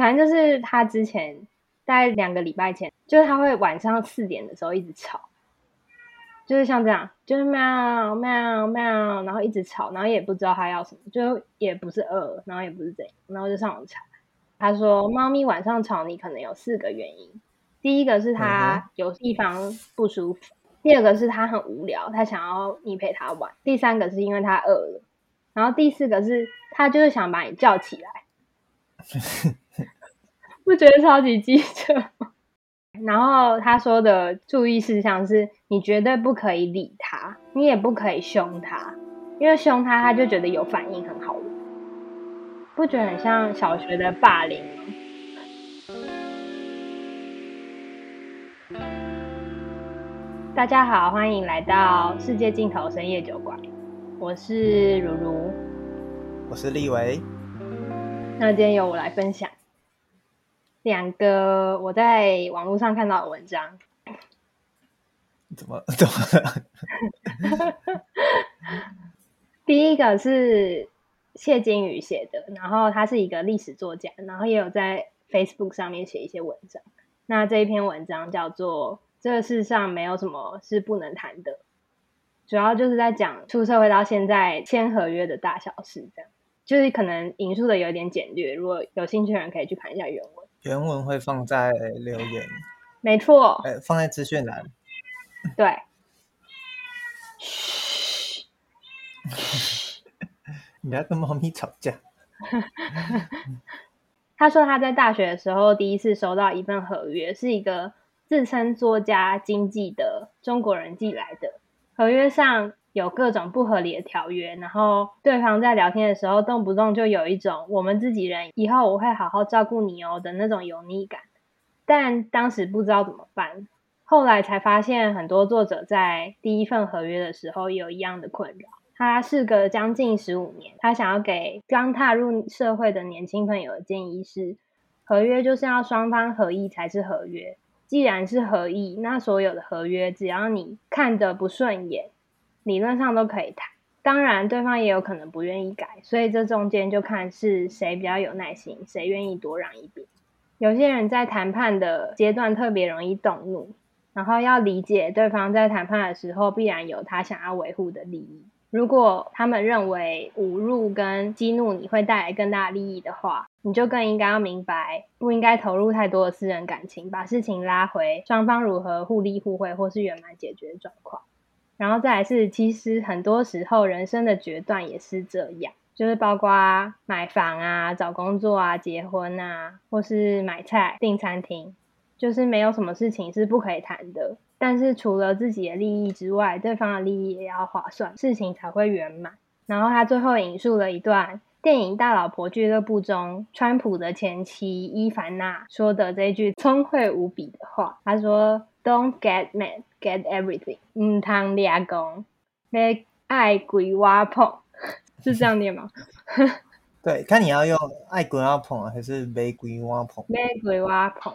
反正就是他之前大概两个礼拜前，就是他会晚上四点的时候一直吵，就是像这样，就是喵喵喵，然后一直吵，然后也不知道他要什么，就也不是饿，然后也不是怎样，然后就上网查。他说，猫咪晚上吵你可能有四个原因，第一个是它有地方不舒服，第二个是他很无聊，他想要你陪他玩，第三个是因为他饿了，然后第四个是他就是想把你叫起来。不觉得超级机车？然后他说的注意事项是：你绝对不可以理他，你也不可以凶他，因为凶他他就觉得有反应很好玩。不觉得很像小学的霸凌吗？大家好，欢迎来到世界尽头深夜酒馆，我是如如，我是立维。那今天由我来分享两个我在网络上看到的文章。怎么 怎么？第一个是谢金宇写的，然后他是一个历史作家，然后也有在 Facebook 上面写一些文章。那这一篇文章叫做《这个世上没有什么是不能谈的》，主要就是在讲出社会到现在签合约的大小事，这样。就是可能引述的有点简略，如果有兴趣的人可以去看一下原文。原文会放在留言，没错，欸、放在资讯栏。对。嘘，你不要跟猫咪吵架。他说他在大学的时候第一次收到一份合约，是一个自称作家经纪的中国人寄来的，合约上。有各种不合理的条约，然后对方在聊天的时候，动不动就有一种“我们自己人，以后我会好好照顾你哦”的那种油腻感。但当时不知道怎么办，后来才发现，很多作者在第一份合约的时候有一样的困扰。他事隔将近十五年，他想要给刚踏入社会的年轻朋友的建议是：合约就是要双方合意才是合约。既然是合意，那所有的合约，只要你看得不顺眼。理论上都可以谈，当然对方也有可能不愿意改，所以这中间就看是谁比较有耐心，谁愿意多让一点。有些人在谈判的阶段特别容易动怒，然后要理解对方在谈判的时候必然有他想要维护的利益。如果他们认为侮辱跟激怒你会带来更大利益的话，你就更应该要明白，不应该投入太多的私人感情，把事情拉回双方如何互利互惠或是圆满解决的状况。然后再来是，其实很多时候人生的决断也是这样，就是包括买房啊、找工作啊、结婚啊，或是买菜、订餐厅，就是没有什么事情是不可以谈的。但是除了自己的利益之外，对方的利益也要划算，事情才会圆满。然后他最后引述了一段电影《大老婆俱乐部》中川普的前妻伊凡娜说的这句聪慧无比的话，他说。Don't get mad, get everything。唔通俩讲，要爱鬼挖碰，是这样念吗？对，看你要用爱鬼挖碰还是没鬼挖碰。没鬼挖碰。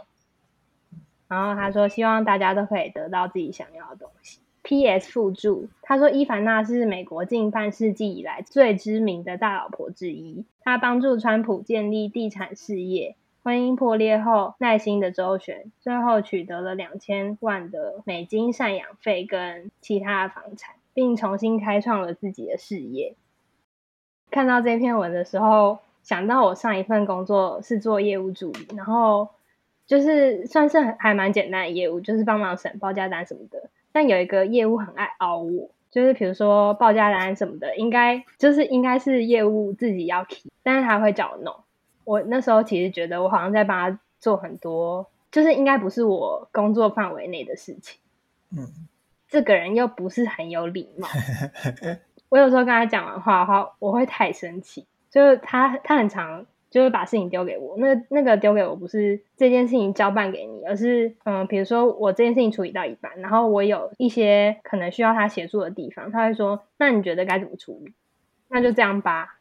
然后他说，希望大家都可以得到自己想要的东西。P.S. 附注，他说伊凡娜是美国近半世纪以来最知名的大老婆之一，她帮助川普建立地产事业。婚姻破裂后，耐心的周旋，最后取得了两千万的美金赡养费跟其他的房产，并重新开创了自己的事业。看到这篇文的时候，想到我上一份工作是做业务助理，然后就是算是还蛮简单的业务，就是帮忙审报价单什么的。但有一个业务很爱凹我，就是比如说报价单什么的，应该就是应该是业务自己要提，但是他会叫我弄。我那时候其实觉得我好像在帮他做很多，就是应该不是我工作范围内的事情。嗯，这个人又不是很有礼貌。我有时候跟他讲完话的话，我会太生气。就是他他很常就是把事情丢给我，那那个丢给我不是这件事情交办给你，而是嗯，比如说我这件事情处理到一半，然后我有一些可能需要他协助的地方，他会说：“那你觉得该怎么处理？”那就这样吧。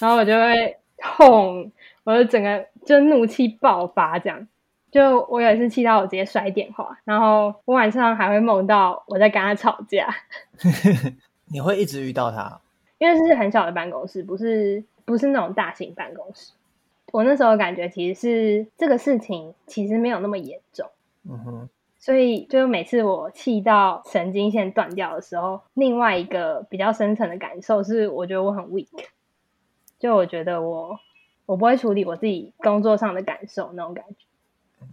然后我就会。痛！我就整个就怒气爆发，这样就我有一次气到我直接摔电话，然后我晚上还会梦到我在跟他吵架。你会一直遇到他？因为是很小的办公室，不是不是那种大型办公室。我那时候感觉其实是这个事情其实没有那么严重。嗯哼。所以，就每次我气到神经线断掉的时候，另外一个比较深层的感受是，我觉得我很 weak。就我觉得我我不会处理我自己工作上的感受那种感觉。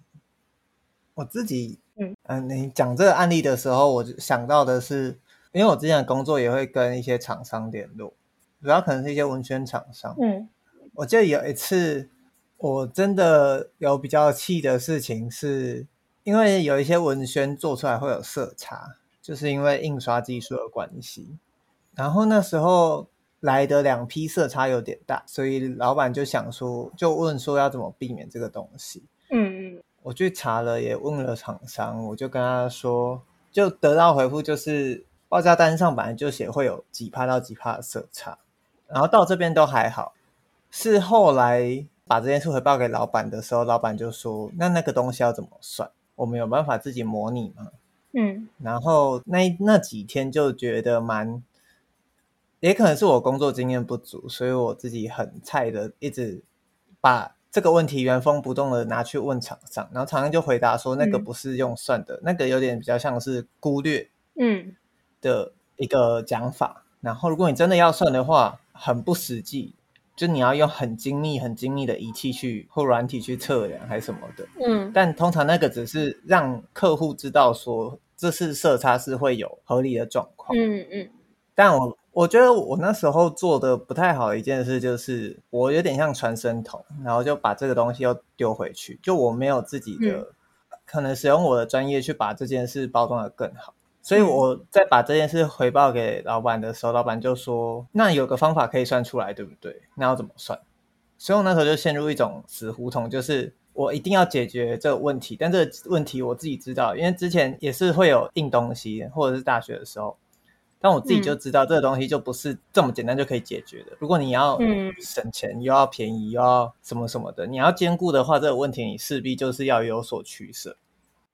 我自己，嗯嗯、呃，你讲这个案例的时候，我就想到的是，因为我之前的工作也会跟一些厂商联络，主要可能是一些文宣厂商。嗯，我记得有一次，我真的有比较气的事情是。因为有一些文宣做出来会有色差，就是因为印刷技术的关系。然后那时候来的两批色差有点大，所以老板就想说，就问说要怎么避免这个东西。嗯嗯，我去查了，也问了厂商，我就跟他说，就得到回复就是报价单上本来就写会有几帕到几帕的色差，然后到这边都还好。是后来把这件事回报给老板的时候，老板就说，那那个东西要怎么算？我们有办法自己模拟吗？嗯，然后那那几天就觉得蛮，也可能是我工作经验不足，所以我自己很菜的，一直把这个问题原封不动的拿去问厂商，然后厂商就回答说那个不是用算的，嗯、那个有点比较像是忽略，嗯的一个讲法。嗯、然后如果你真的要算的话，很不实际。就你要用很精密、很精密的仪器去或软体去测量，还是什么的。嗯，但通常那个只是让客户知道说这次色差是会有合理的状况。嗯嗯。但我我觉得我那时候做的不太好的一件事就是，我有点像传声筒，然后就把这个东西又丢回去，就我没有自己的、嗯、可能使用我的专业去把这件事包装的更好。所以我在把这件事回报给老板的时候，老板就说：“那有个方法可以算出来，对不对？那要怎么算？”所以我那时候就陷入一种死胡同，就是我一定要解决这个问题，但这个问题我自己知道，因为之前也是会有印东西，或者是大学的时候，但我自己就知道这个东西就不是这么简单就可以解决的。如果你要省钱，又要便宜，又要什么什么的，你要兼顾的话，这个问题你势必就是要有所取舍。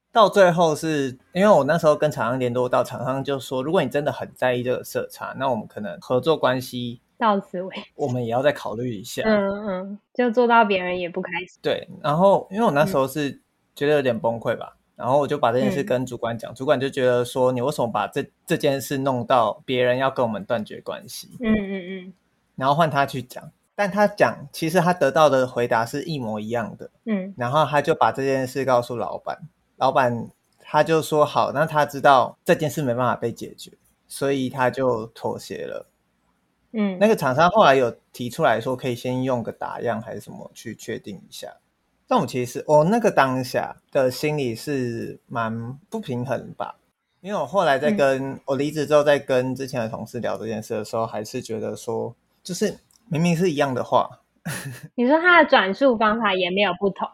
到最后是因为我那时候跟厂商联络到，厂商就说，如果你真的很在意这个色差，那我们可能合作关系到此为止，我们也要再考虑一下。嗯嗯，就做到别人也不开心。对，然后因为我那时候是觉得有点崩溃吧，嗯、然后我就把这件事跟主管讲，嗯、主管就觉得说，你为什么把这这件事弄到别人要跟我们断绝关系？嗯嗯嗯，然后换他去讲，但他讲其实他得到的回答是一模一样的。嗯，然后他就把这件事告诉老板。老板他就说好，那他知道这件事没办法被解决，所以他就妥协了。嗯，那个厂商后来有提出来说，可以先用个打样还是什么去确定一下。但我其实我那个当下的心里是蛮不平衡吧，因为我后来在跟、嗯、我离职之后，在跟之前的同事聊这件事的时候，还是觉得说，就是明明是一样的话，你说他的转述方法也没有不同。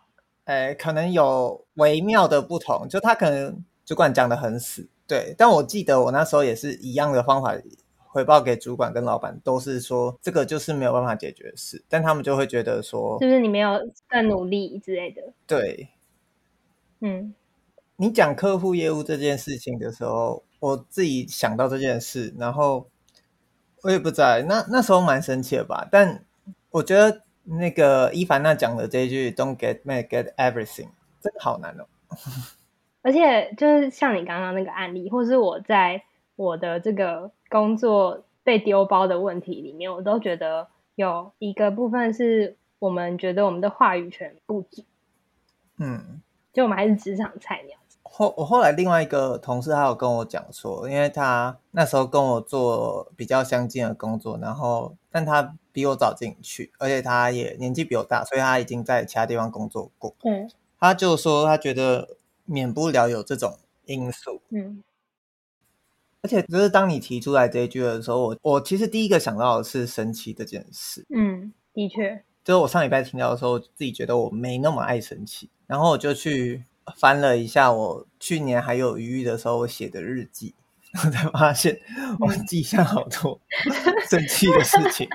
哎，可能有微妙的不同，就他可能主管讲得很死，对，但我记得我那时候也是一样的方法回报给主管跟老板，都是说这个就是没有办法解决的事，但他们就会觉得说，是不是你没有更努力之类的？对，嗯，你讲客户业务这件事情的时候，我自己想到这件事，然后我也不在，那那时候蛮生气的吧，但我觉得。那个伊凡娜讲的这一句 “Don't get mad, get everything”，真的好难哦。而且就是像你刚刚那个案例，或是我在我的这个工作被丢包的问题里面，我都觉得有一个部分是我们觉得我们的话语权不足。嗯，就我们还是职场菜鸟。后我后来另外一个同事，他有跟我讲说，因为他那时候跟我做比较相近的工作，然后但他比我早进去，而且他也年纪比我大，所以他已经在其他地方工作过。嗯，他就说他觉得免不了有这种因素。嗯，而且就是当你提出来这一句的时候，我我其实第一个想到的是生气这件事。嗯，的确，就是我上礼拜听到的时候，自己觉得我没那么爱生气，然后我就去。翻了一下我去年还有余裕的时候我写的日记，我才发现我记下好多 生气的事情。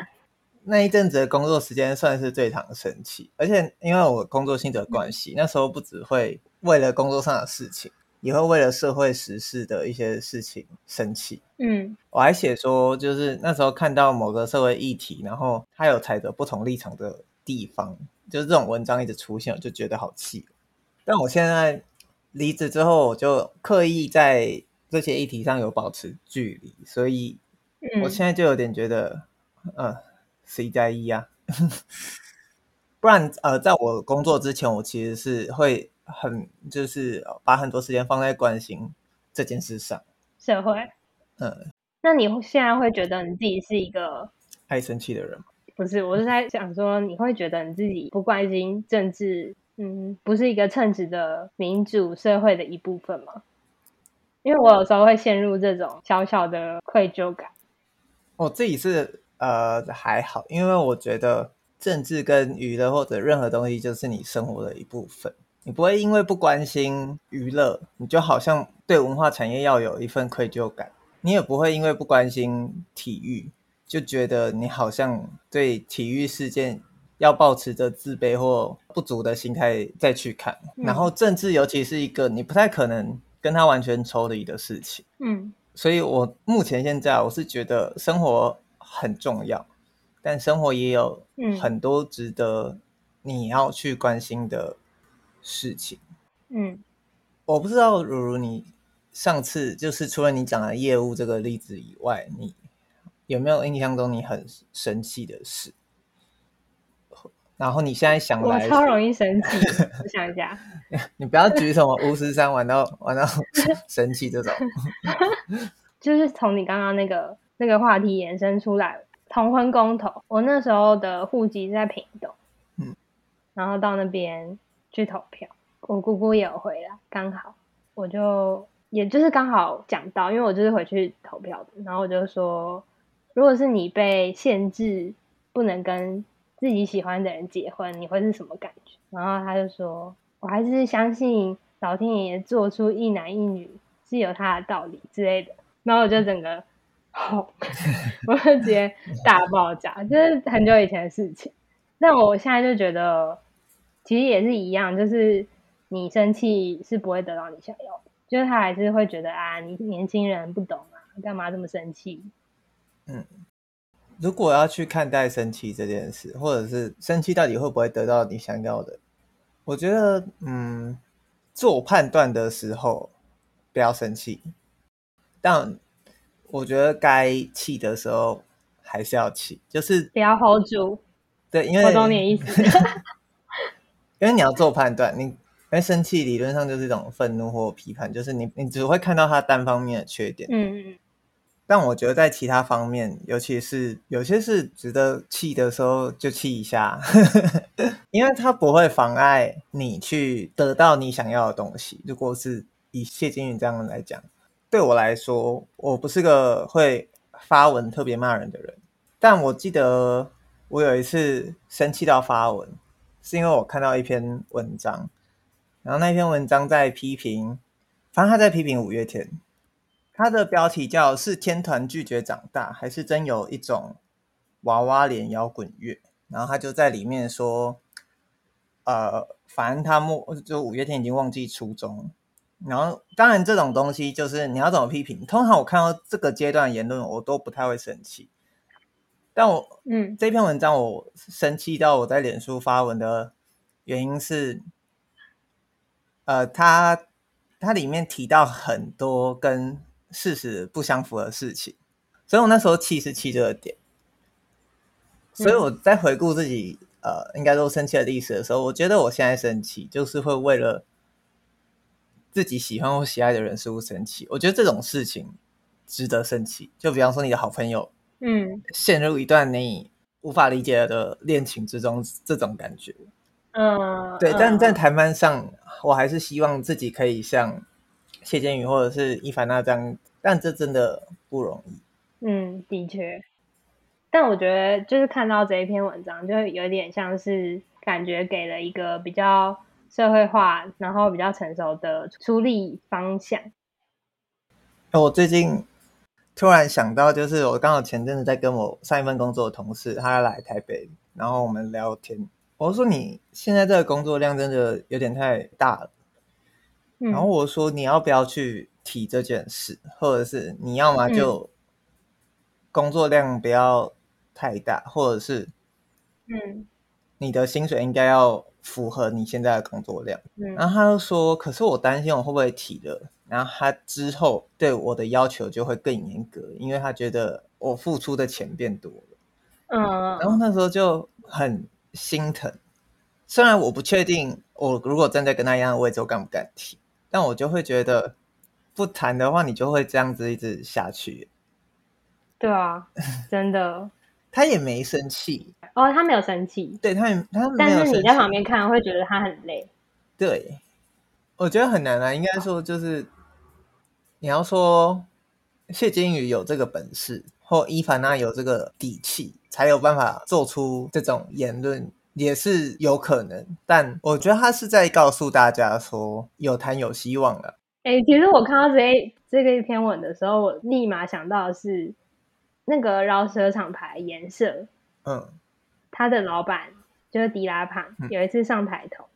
那一阵子的工作时间算是最常生气，而且因为我工作性质的关系，那时候不只会为了工作上的事情，也会为了社会时事的一些事情生气。嗯，我还写说，就是那时候看到某个社会议题，然后他有踩着不同立场的地方。就是这种文章一直出现，我就觉得好气。但我现在离职之后，我就刻意在这些议题上有保持距离，所以我现在就有点觉得，嗯、呃，谁在意啊？不然，呃，在我工作之前，我其实是会很就是把很多时间放在关心这件事上。社会，嗯，那你现在会觉得你自己是一个爱生气的人吗？不是，我是在想说，你会觉得你自己不关心政治，嗯，不是一个称职的民主社会的一部分吗？因为我有时候会陷入这种小小的愧疚感。我自己是呃还好，因为我觉得政治跟娱乐或者任何东西就是你生活的一部分，你不会因为不关心娱乐，你就好像对文化产业要有一份愧疚感，你也不会因为不关心体育。就觉得你好像对体育事件要抱持着自卑或不足的心态再去看，嗯，然后政治尤其是一个你不太可能跟他完全抽离的事情，嗯，所以我目前现在我是觉得生活很重要，但生活也有很多值得你要去关心的事情，嗯，我不知道如如你上次就是除了你讲的业务这个例子以外，你。有没有印象中你很生气的事？然后你现在想来，我超容易生气。我想一下，你不要举什么巫师三玩到玩到生气这种。就是从你刚刚那个那个话题延伸出来，同婚公投。我那时候的户籍在屏东，嗯，然后到那边去投票，我姑姑也有回来，刚好我就也就是刚好讲到，因为我就是回去投票的，然后我就说。如果是你被限制不能跟自己喜欢的人结婚，你会是什么感觉？然后他就说：“我还是相信老天爷做出一男一女是有他的道理之类的。”然后我就整个，好，我就直接大爆炸，就是很久以前的事情。但我现在就觉得，其实也是一样，就是你生气是不会得到你想要的，就是他还是会觉得啊，你年轻人不懂啊，干嘛这么生气？嗯，如果要去看待生气这件事，或者是生气到底会不会得到你想要的，我觉得，嗯，做判断的时候不要生气，但我觉得该气的时候还是要气，就是不要 hold 住。对，因为我懂你的意思，因为你要做判断，你因为生气理论上就是一种愤怒或批判，就是你你只会看到他单方面的缺点。嗯嗯。但我觉得在其他方面，尤其是有些是值得气的时候，就气一下，因为它不会妨碍你去得到你想要的东西。如果是以谢金鱼这样来讲，对我来说，我不是个会发文特别骂人的人。但我记得我有一次生气到发文，是因为我看到一篇文章，然后那篇文章在批评，反正他在批评五月天。他的标题叫“是天团拒绝长大，还是真有一种娃娃脸摇滚乐？”然后他就在里面说：“呃，反正他莫就五月天已经忘记初衷。然后当然这种东西就是你要怎么批评？通常我看到这个阶段言论，我都不太会生气。但我嗯，这篇文章我生气到我在脸书发文的原因是，呃，他他里面提到很多跟事实不相符的事情，所以我那时候气是气这个点。所以我在回顾自己，嗯、呃，应该说生气的历史的时候，我觉得我现在生气，就是会为了自己喜欢或喜爱的人事物生气。我觉得这种事情值得生气。就比方说，你的好朋友，嗯，陷入一段你无法理解的恋情之中，这种感觉，嗯，对。但在谈判上，我还是希望自己可以像。谢建宇或者是伊凡娜这样，但这真的不容易。嗯，的确。但我觉得，就是看到这一篇文章，就有点像是感觉给了一个比较社会化，然后比较成熟的处理方向。我最近突然想到，就是我刚好前阵子在跟我上一份工作的同事，他来台北，然后我们聊天。我说：“你现在这个工作量真的有点太大了。”然后我说，你要不要去提这件事，嗯、或者是你要么就工作量不要太大，嗯、或者是嗯，你的薪水应该要符合你现在的工作量。嗯，然后他就说，可是我担心我会不会提了，然后他之后对我的要求就会更严格，因为他觉得我付出的钱变多了。嗯，然后那时候就很心疼。虽然我不确定我如果站在跟他一样的位置，我敢不敢提，但我就会觉得不谈的话，你就会这样子一直下去。对啊，真的。他也没生气哦，他没有生气。对，他也他没有，但是你在旁边看会觉得他很累。对，我觉得很难啊。应该说就是你要说谢金鱼有这个本事，或伊凡娜有这个底气，才有办法做出这种言论，也是有可能。但我觉得他是在告诉大家说，有谈有希望了。哎、欸，其实我看到这这个一篇文的时候，我立马想到的是。那个饶舌厂牌颜色，嗯，他的老板就是迪拉胖，嗯，有一次上台头，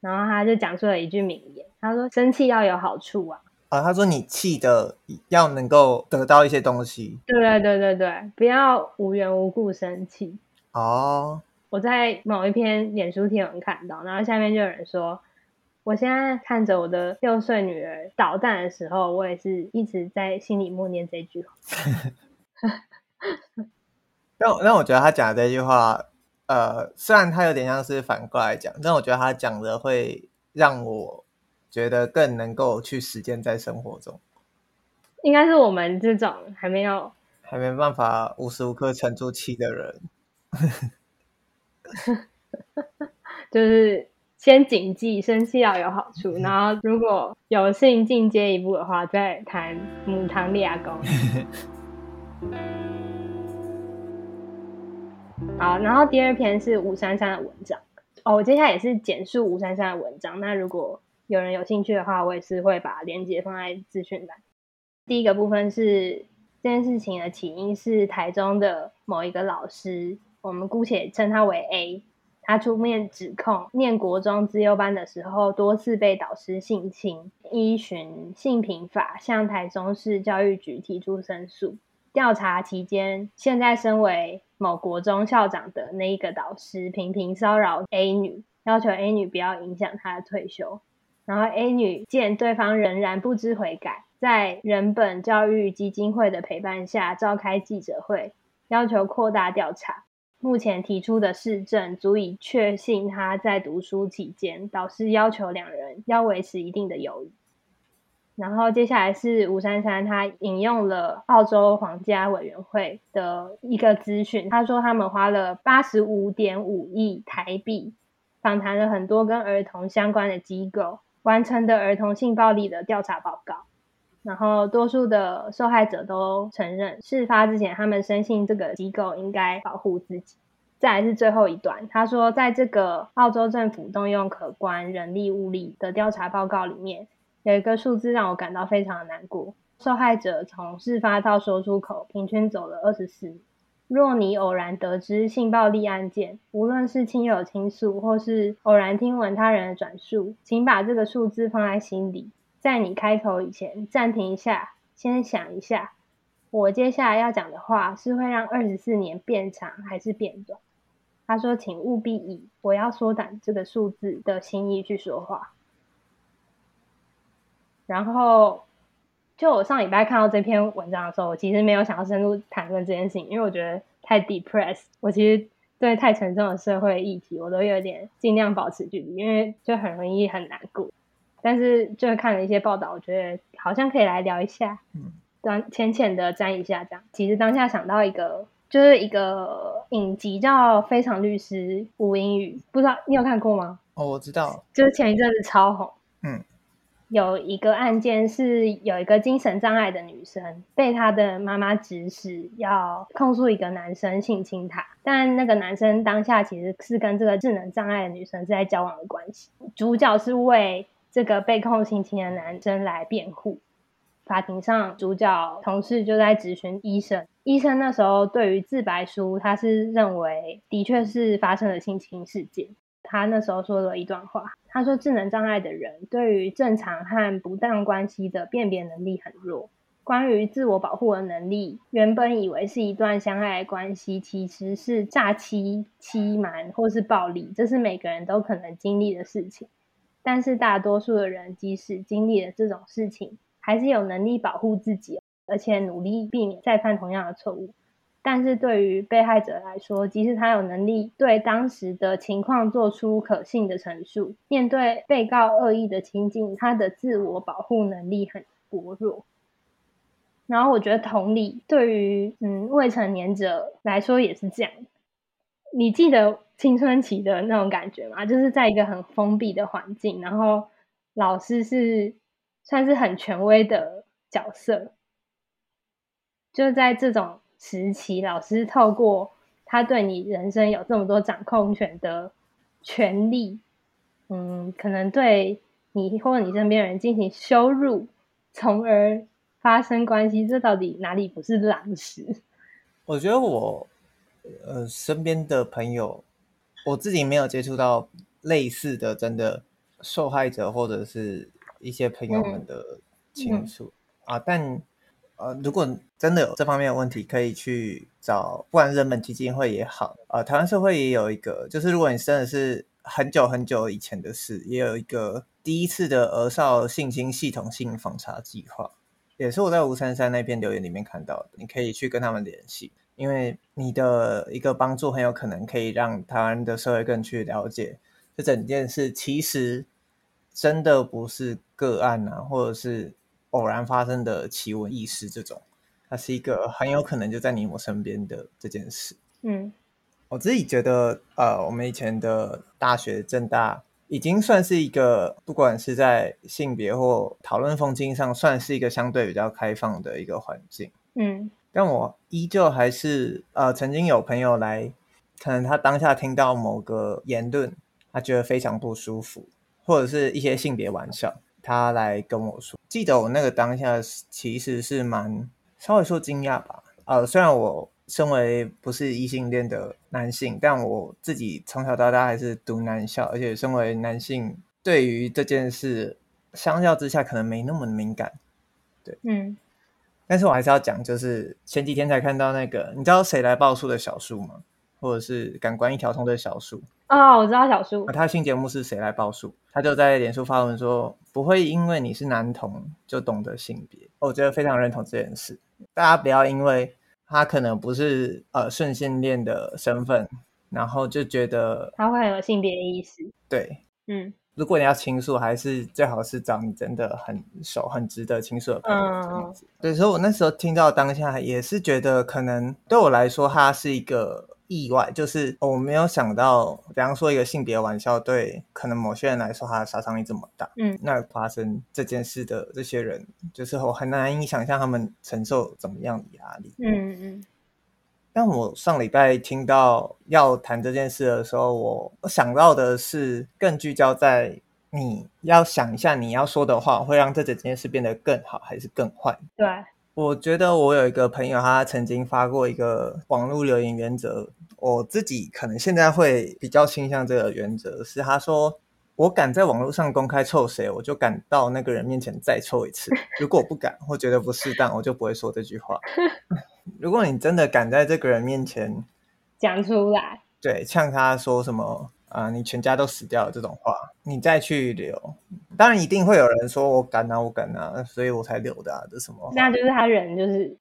然后他就讲出了一句名言，他说：“生气要有好处啊。”啊，他说：“你气的要能够得到一些东西。”对对对对对，不要无缘无故生气。哦，我在某一篇脸书贴文看到，然后下面就有人说：“我现在看着我的六岁女儿捣蛋的时候，我也是一直在心里默念这句话。”那那我觉得他讲的这句话，呃，虽然他有点像是反过来讲，但我觉得他讲的会让我觉得更能够去实践在生活中。应该是我们这种还没有还没办法无时无刻沉住气的人，就是先谨记生气要有好处，然后如果有幸进阶一步的话，再谈母汤俩公。好，然后第二篇是吴珊珊的文章哦。我接下来也是简述吴珊珊的文章。那如果有人有兴趣的话，我也是会把链接放在资讯栏。第一个部分是这件事情的起因是台中的某一个老师，我们姑且称他为 A，他出面指控念国中资优班的时候多次被导师性侵，依循性平法向台中市教育局提出申诉。调查期间，现在身为某国中校长的那一个导师频频骚扰 A 女，要求 A 女不要影响她的退休。然后 A 女见对方仍然不知悔改，在人本教育基金会的陪伴下召开记者会，要求扩大调查。目前提出的事证足以确信他在读书期间，导师要求两人要维持一定的友谊。然后接下来是吴珊珊，她引用了澳洲皇家委员会的一个资讯，她说他们花了八十五点五亿台币，访谈了很多跟儿童相关的机构，完成的儿童性暴力的调查报告。然后多数的受害者都承认，事发之前他们深信这个机构应该保护自己。再来是最后一段，他说在这个澳洲政府动用可观人力物力的调查报告里面。有一个数字让我感到非常的难过。受害者从事发到说出口，平均走了二十四年。若你偶然得知性暴力案件，无论是亲友倾诉，或是偶然听闻他人的转述，请把这个数字放在心里，在你开口以前暂停一下，先想一下，我接下来要讲的话是会让二十四年变长还是变短？他说，请务必以我要缩短这个数字的心意去说话。然后，就我上礼拜看到这篇文章的时候，我其实没有想要深入谈论这件事情，因为我觉得太 depressed。我其实对太沉重的社会议题，我都有点尽量保持距离，因为就很容易很难过。但是就看了一些报道，我觉得好像可以来聊一下，嗯，当浅浅的沾一下这样。其实当下想到一个，就是一个影集叫《非常律师吴英语》，不知道你有看过吗？哦，我知道，就是前一阵子超红，嗯。有一个案件是有一个精神障碍的女生被她的妈妈指使要控诉一个男生性侵她，但那个男生当下其实是跟这个智能障碍的女生是在交往的关系。主角是为这个被控性侵的男生来辩护。法庭上，主角同事就在质询医生，医生那时候对于自白书，他是认为的确是发生了性侵事件。他那时候说了一段话，他说：“智能障碍的人对于正常和不当关系的辨别能力很弱，关于自我保护的能力，原本以为是一段相爱的关系，其实是诈欺、欺瞒或是暴力，这是每个人都可能经历的事情。但是大多数的人，即使经历了这种事情，还是有能力保护自己，而且努力避免再犯同样的错误。但是对于被害者来说，即使他有能力对当时的情况做出可信的陈述，面对被告恶意的情境，他的自我保护能力很薄弱。然后我觉得同理，对于嗯未成年者来说也是这样。你记得青春期的那种感觉吗？就是在一个很封闭的环境，然后老师是算是很权威的角色。就在这种时期，老师透过他对你人生有这么多掌控权的权利，嗯，可能对你或你身边人进行羞辱，从而。发生关系，这到底哪里不是狼食？我觉得我呃身边的朋友，我自己没有接触到类似的真的受害者或者是一些朋友们的倾诉、嗯、啊。但呃，如果真的有这方面的问题，可以去找，不管人本基金会也好，呃，台湾社会也有一个，就是如果你真的是很久很久以前的事，也有一个第一次的儿少性侵系统性访查计划。也是我在吴珊珊那篇留言里面看到的，你可以去跟他们联系，因为你的一个帮助很有可能可以让台湾的社会更去了解这整件事，其实真的不是个案啊，或者是偶然发生的奇闻异事这种，它是一个很有可能就在你我身边的这件事。嗯，我自己觉得，呃，我们以前的大学正大。已经算是一个，不管是在性别或讨论风气上，算是一个相对比较开放的一个环境。嗯，但我依旧还是呃，曾经有朋友来，可能他当下听到某个言论，他觉得非常不舒服，或者是一些性别玩笑，他来跟我说。记得我那个当下其实是蛮稍微说惊讶吧。呃，虽然我。身为不是异性恋的男性，但我自己从小到大还是读男校，而且身为男性，对于这件事相较之下可能没那么敏感。对，嗯，但是我还是要讲，就是前几天才看到那个，你知道谁来报数的小树吗？或者是感官一条通的小树？哦，我知道小树。他新节目是谁来报树？他就在脸书发文说，不会因为你是男同就懂得性别。我觉得非常认同这件事，大家不要因为。他可能不是呃顺性恋的身份，然后就觉得他会很有性别意识。对，嗯，如果你要倾诉，还是最好是找你真的很熟、很值得倾诉的朋友。嗯，对，所以我那时候听到当下也是觉得，可能对我来说，他是一个。意外就是我没有想到，比方说一个性别玩笑，对可能某些人来说，他的杀伤力这么大。嗯，那发生这件事的这些人，就是我很难以想象他们承受怎么样的压力。嗯嗯。但我上礼拜听到要谈这件事的时候，我我想到的是更聚焦在你要想一下你要说的话会让这整件事变得更好还是更坏。对。我觉得我有一个朋友，他曾经发过一个网络留言原则，我自己可能现在会比较倾向这个原则，是他说，我敢在网络上公开臭谁，我就敢到那个人面前再臭一次。如果我不敢或觉得不适当，我就不会说这句话。如果你真的敢在这个人面前讲出来，对，呛他说什么？啊！你全家都死掉了这种话，你再去留，当然一定会有人说我敢啊，我敢啊，所以我才留的啊，这什么？那就是他人就是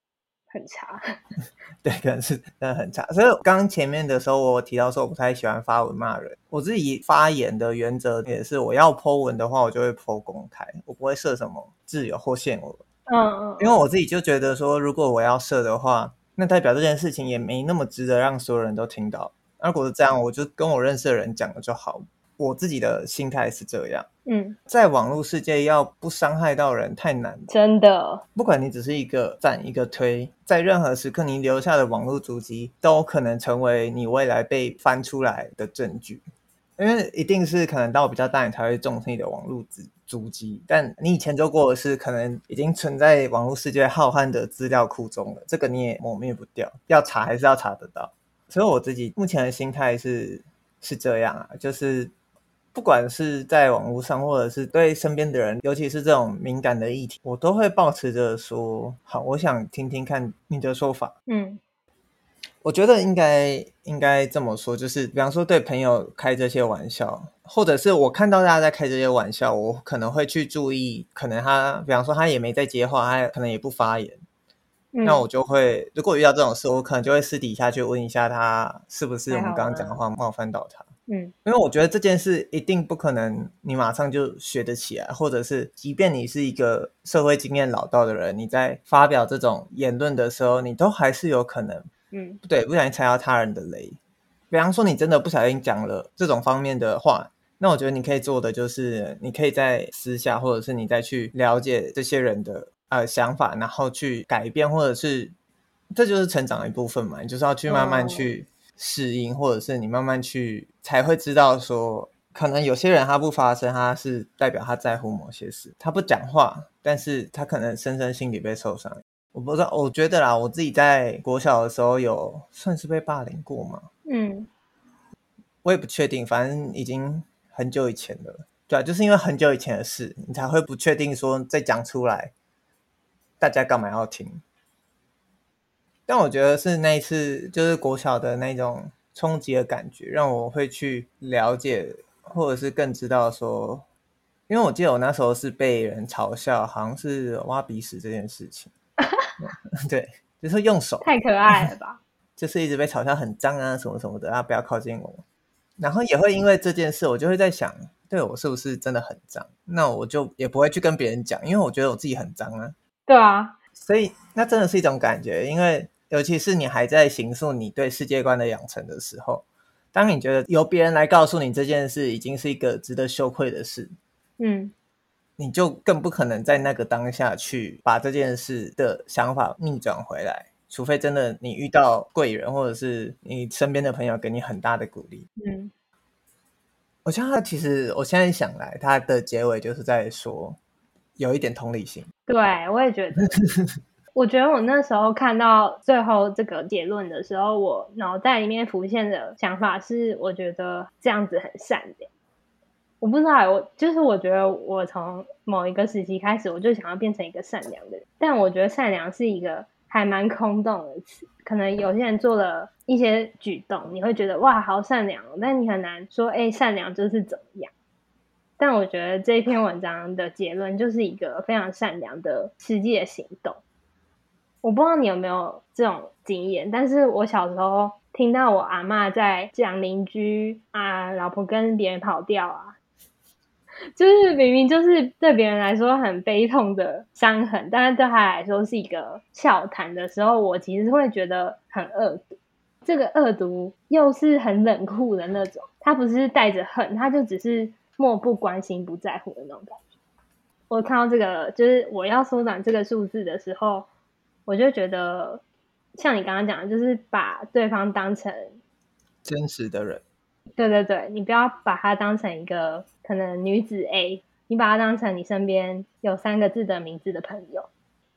很差，对，可能是真的很差。所以刚前面的时候我提到说我不太喜欢发文骂人，我自己发言的原则也是，我要 po 文的话，我就会 po 公开，我不会设什么自由或限额。嗯嗯，因为我自己就觉得说，如果我要设的话，那代表这件事情也没那么值得让所有人都听到。如果是这样，我就跟我认识的人讲了就好。我自己的心态是这样。嗯，在网络世界要不伤害到人太难，真的。不管你只是一个赞一个推，在任何时刻你留下的网络足迹，都可能成为你未来被翻出来的证据。因为一定是可能到比较大，你才会重视你的网络足足迹。但你以前做过的事，可能已经存在网络世界浩瀚的资料库中了，这个你也抹灭不掉。要查还是要查得到。所以我自己目前的心态是是这样啊，就是不管是在网络上，或者是对身边的人，尤其是这种敏感的议题，我都会抱持着说：好，我想听听看你的说法。嗯，我觉得应该应该这么说，就是比方说对朋友开这些玩笑，或者是我看到大家在开这些玩笑，我可能会去注意，可能他，比方说他也没在接话，他可能也不发言。嗯、那我就会，如果遇到这种事，我可能就会私底下去问一下他，是不是我们刚刚讲的话冒犯到他。嗯，因为我觉得这件事一定不可能，你马上就学得起来，或者是，即便你是一个社会经验老道的人，你在发表这种言论的时候，你都还是有可能，嗯，对，不小心踩到他人的雷。比方说，你真的不小心讲了这种方面的话，那我觉得你可以做的就是，你可以在私下，或者是你再去了解这些人的。呃，想法，然后去改变，或者是，这就是成长的一部分嘛，你就是要去慢慢去适应，哦、或者是你慢慢去才会知道说，可能有些人他不发声，他是代表他在乎某些事，他不讲话，但是他可能深深心里被受伤。我不知道，我觉得啦，我自己在国小的时候有算是被霸凌过吗？嗯，我也不确定，反正已经很久以前了。对啊，就是因为很久以前的事，你才会不确定说再讲出来。大家干嘛要听？但我觉得是那一次，就是国小的那种冲击的感觉，让我会去了解，或者是更知道说，因为我记得我那时候是被人嘲笑，好像是挖鼻屎这件事情。对，就是用手。太可爱了吧？就是一直被嘲笑很脏啊，什么什么的啊，不要靠近我。然后也会因为这件事，我就会在想，对我是不是真的很脏？那我就也不会去跟别人讲，因为我觉得我自己很脏啊。对啊，所以那真的是一种感觉，因为尤其是你还在形塑你对世界观的养成的时候，当你觉得由别人来告诉你这件事已经是一个值得羞愧的事，嗯，你就更不可能在那个当下去把这件事的想法逆转回来，除非真的你遇到贵人，或者是你身边的朋友给你很大的鼓励。嗯，我觉得他其实我现在想来，他的结尾就是在说。有一点同理心，对，我也觉得。我觉得我那时候看到最后这个结论的时候，我脑袋里面浮现的想法是，我觉得这样子很善良。我不知道，我就是我觉得我从某一个时期开始，我就想要变成一个善良的人。但我觉得善良是一个还蛮空洞的词，可能有些人做了一些举动，你会觉得哇，好善良哦，但你很难说，哎，善良就是怎么样。但我觉得这篇文章的结论就是一个非常善良的实际的行动。我不知道你有没有这种经验，但是我小时候听到我阿妈在讲邻居啊，老婆跟别人跑掉啊，就是明明就是对别人来说很悲痛的伤痕，但是对他来说是一个笑谈的时候，我其实会觉得很恶毒。这个恶毒又是很冷酷的那种，他不是带着恨，他就只是。漠不关心、不在乎的那种感觉。我看到这个，就是我要缩短这个数字的时候，我就觉得，像你刚刚讲的，就是把对方当成真实的人。对对对，你不要把他当成一个可能女子 A，你把他当成你身边有三个字的名字的朋友。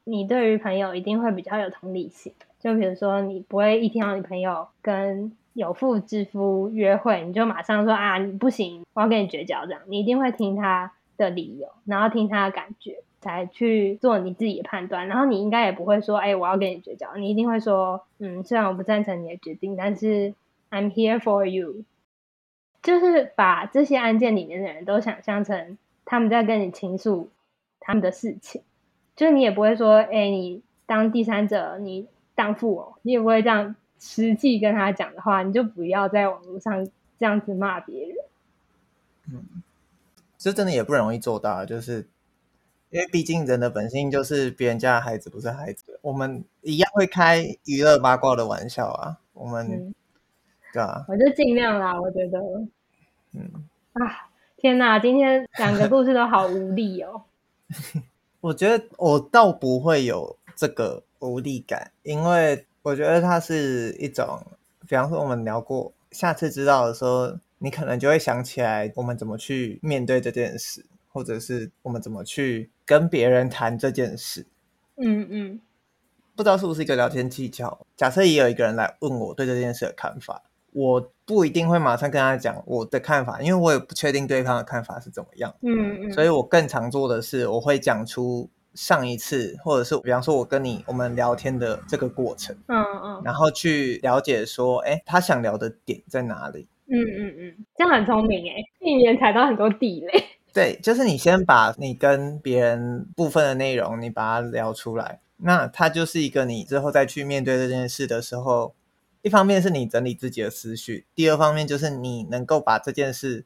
你对于朋友一定会比较有同理心。就比如说，你不会一听到你朋友跟有妇之夫约会，你就马上说啊，你不行，我要跟你绝交。这样，你一定会听他的理由，然后听他的感觉，才去做你自己的判断。然后你应该也不会说，哎、我要跟你绝交。你一定会说，嗯，虽然我不赞成你的决定，但是 I'm here for you。就是把这些案件里面的人都想象成他们在跟你倾诉他们的事情，就是你也不会说，哎、你当第三者，你当富翁，你也不会这样。实际跟他讲的话，你就不要在网络上这样子骂别人。嗯，这真的也不容易做到，就是因为毕竟人的本性就是别人家的孩子不是孩子，我们一样会开娱乐八卦的玩笑啊。我们，嗯、对啊，我就尽量啦。我觉得，嗯啊，天哪，今天两个故事都好无力哦。我觉得我倒不会有这个无力感，因为。我觉得它是一种，比方说我们聊过，下次知道的时候，你可能就会想起来我们怎么去面对这件事，或者是我们怎么去跟别人谈这件事。嗯嗯，不知道是不是一个聊天技巧。假设也有一个人来问我对这件事的看法，我不一定会马上跟他讲我的看法，因为我也不确定对方的看法是怎么样。嗯嗯，所以我更常做的是，我会讲出上一次，或者是比方说我跟你我们聊天的这个过程。嗯嗯，然后去了解说，哎，他想聊的点在哪里？嗯嗯嗯，这样很聪明哎，避免踩到很多地雷。对，就是你先把你跟别人部分的内容，你把它聊出来，那它就是一个你之后再去面对这件事的时候，一方面是你整理自己的思绪，第二方面就是你能够把这件事，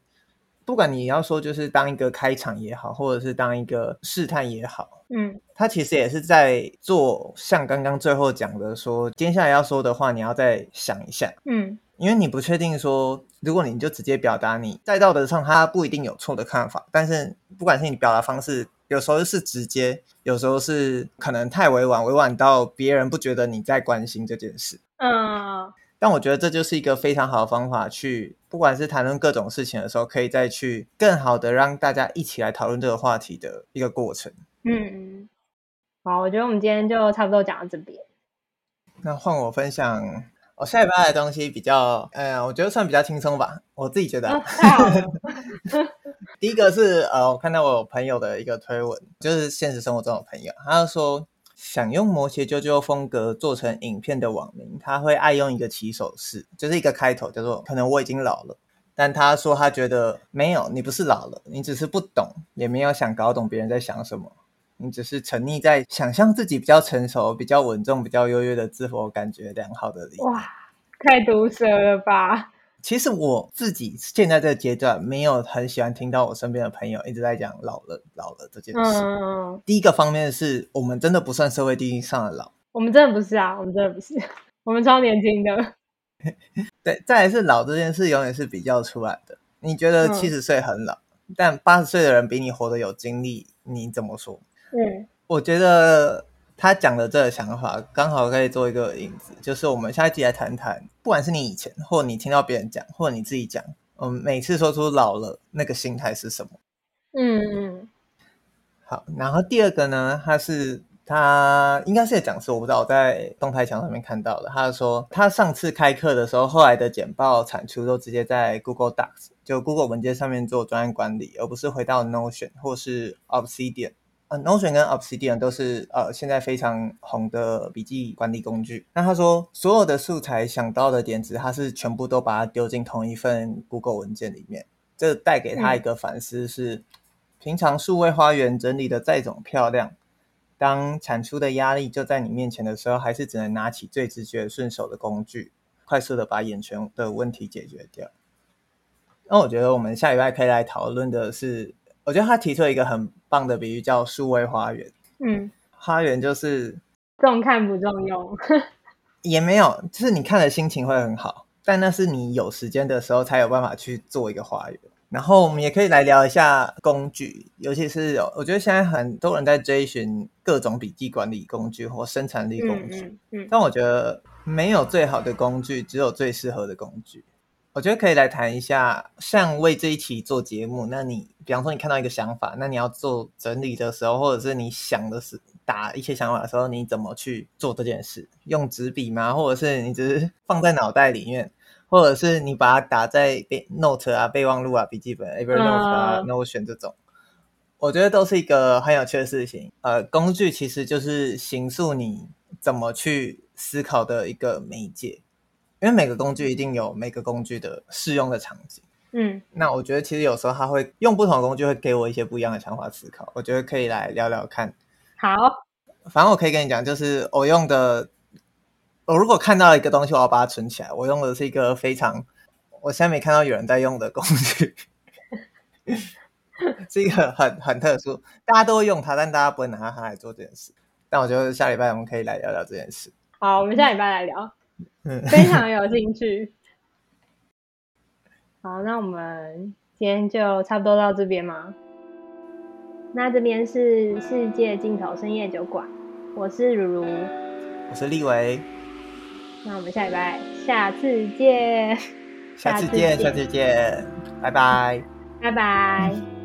不管你要说就是当一个开场也好，或者是当一个试探也好，嗯，它其实也是在做像刚刚最后讲的说，接下来要说的话，你要再想一下，嗯。因为你不确定说，如果你就直接表达你在道德上他不一定有错的看法，但是不管是你表达方式，有时候是直接，有时候是可能太委婉，委婉到别人不觉得你在关心这件事。嗯，但我觉得这就是一个非常好的方法，去不管是谈论各种事情的时候，可以再去更好的让大家一起来讨论这个话题的一个过程。嗯，好，我觉得我们今天就差不多讲到这边。那换我分享。我、哦、下礼拜的东西比较，呃，我觉得算比较轻松吧，我自己觉得。哦、第一个是，呃，我看到我有朋友的一个推文，就是现实生活中的朋友，他就说想用摩羯啾啾风格做成影片的网民，他会爱用一个起手式，就是一个开头叫做“可能我已经老了”，但他说他觉得没有，你不是老了，你只是不懂，也没有想搞懂别人在想什么。你只是沉溺在想象自己比较成熟、比较稳重、比较优越的自我感觉良好的里。哇，太毒舌了吧！其实我自己现在这个阶段，没有很喜欢听到我身边的朋友一直在讲老了、老了这件事。嗯，第一个方面是我们真的不算社会定义上的老，我们真的不是啊，我们真的不是，我们超年轻的。对，再来是老这件事永远是比较出来的。你觉得七十岁很老，嗯、但八十岁的人比你活得有精力，你怎么说？嗯，我觉得他讲的这个想法刚好可以做一个引子，就是我们下一集来谈谈，不管是你以前，或你听到别人讲，或你自己讲，嗯，每次说出老了那个心态是什么？嗯嗯。好，然后第二个呢，他是他应该是讲师，我不知道我在动态墙上面看到的，他说他上次开课的时候，后来的简报产出都直接在 Google Docs，就 Google 文件上面做专案管理，而不是回到 Notion 或是 Obsidian。呃，Notion 跟 Obsidian 都是呃现在非常红的笔记管理工具。那他说，所有的素材想到的点子，他是全部都把它丢进同一份 Google 文件里面。这带给他一个反思是：嗯、平常数位花园整理的再怎么漂亮，当产出的压力就在你面前的时候，还是只能拿起最直觉顺手的工具，快速的把眼前的问题解决掉。那我觉得我们下礼拜可以来讨论的是。我觉得他提出了一个很棒的比喻，叫数位花园。嗯，花园就是重看不重用，也没有，就是你看的心情会很好，但那是你有时间的时候才有办法去做一个花园。然后我们也可以来聊一下工具，尤其是我觉得现在很多人在追寻各种笔记管理工具或生产力工具，嗯嗯嗯，但我觉得没有最好的工具，只有最适合的工具。我觉得可以来谈一下，像为这一期做节目，那你比方说你看到一个想法，那你要做整理的时候，或者是你想的是打一些想法的时候，你怎么去做这件事？用纸笔吗？或者是你只是放在脑袋里面，或者是你把它打在备 Note 啊、备忘录啊、笔记本 Evernote 啊、Notion 这种，我觉得都是一个很有趣的事情。呃，工具其实就是形塑你怎么去思考的一个媒介。因为每个工具一定有每个工具的适用的场景，嗯，那我觉得其实有时候他会用不同的工具，会给我一些不一样的想法思考。我觉得可以来聊聊看。好，反正我可以跟你讲，就是我用的，我如果看到一个东西，我要把它存起来。我用的是一个非常，我现在没看到有人在用的工具，是一个很很特殊，大家都会用它，但大家不会拿它来做这件事。但我觉得下礼拜我们可以来聊聊这件事。好，我们下礼拜来聊。非常 有兴趣。好，那我们今天就差不多到这边吗？那这边是世界尽头深夜酒馆，我是如如，我是立维。那我们下礼拜下次见，下次见，下次见，下次见，拜拜，拜拜。